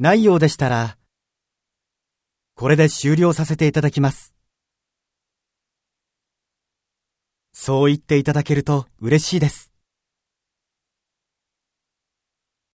ないようでしたら、これで終了させていただきます。そう言っていただけると嬉しいです。